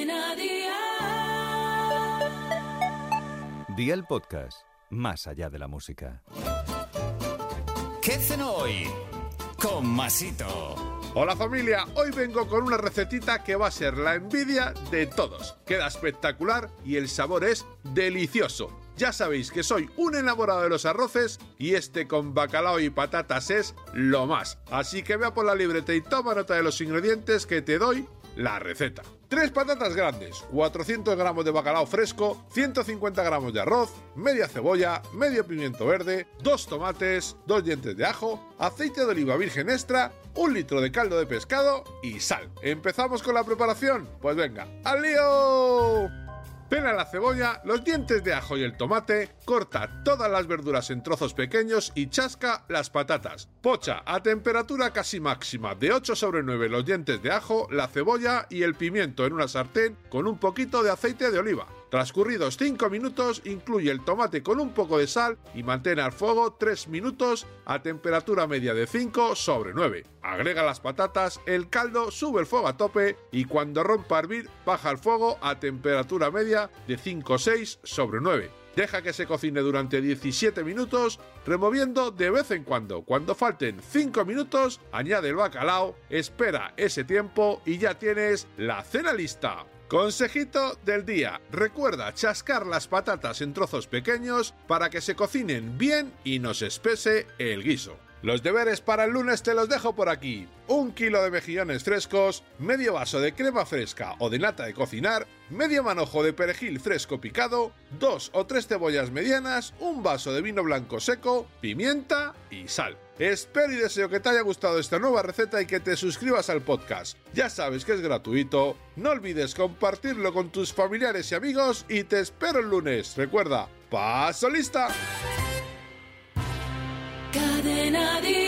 Cadena Dial. Día el podcast, más allá de la música. ¿Qué cenó hoy? Con Masito. Hola familia, hoy vengo con una recetita que va a ser la envidia de todos. Queda espectacular y el sabor es delicioso. Ya sabéis que soy un enamorado de los arroces y este con bacalao y patatas es lo más. Así que vea por la libreta y toma nota de los ingredientes que te doy la receta. 3 patatas grandes, 400 gramos de bacalao fresco, 150 gramos de arroz, media cebolla, medio pimiento verde, 2 tomates, 2 dientes de ajo, aceite de oliva virgen extra, un litro de caldo de pescado y sal. ¿Empezamos con la preparación? Pues venga, ¡al lío! Pela la cebolla, los dientes de ajo y el tomate, corta todas las verduras en trozos pequeños y chasca las patatas. Pocha a temperatura casi máxima de 8 sobre 9 los dientes de ajo, la cebolla y el pimiento en una sartén con un poquito de aceite de oliva. Transcurridos 5 minutos, incluye el tomate con un poco de sal y mantén al fuego 3 minutos a temperatura media de 5 sobre 9. Agrega las patatas, el caldo, sube el fuego a tope y cuando rompa a hervir, baja el fuego a temperatura media de 5-6 sobre 9. Deja que se cocine durante 17 minutos, removiendo de vez en cuando. Cuando falten 5 minutos, añade el bacalao, espera ese tiempo y ya tienes la cena lista. Consejito del día. Recuerda chascar las patatas en trozos pequeños para que se cocinen bien y no se espese el guiso. Los deberes para el lunes te los dejo por aquí. Un kilo de mejillones frescos, medio vaso de crema fresca o de nata de cocinar, medio manojo de perejil fresco picado, dos o tres cebollas medianas, un vaso de vino blanco seco, pimienta y sal. Espero y deseo que te haya gustado esta nueva receta y que te suscribas al podcast. Ya sabes que es gratuito, no olvides compartirlo con tus familiares y amigos y te espero el lunes. Recuerda, paso lista. Cadena.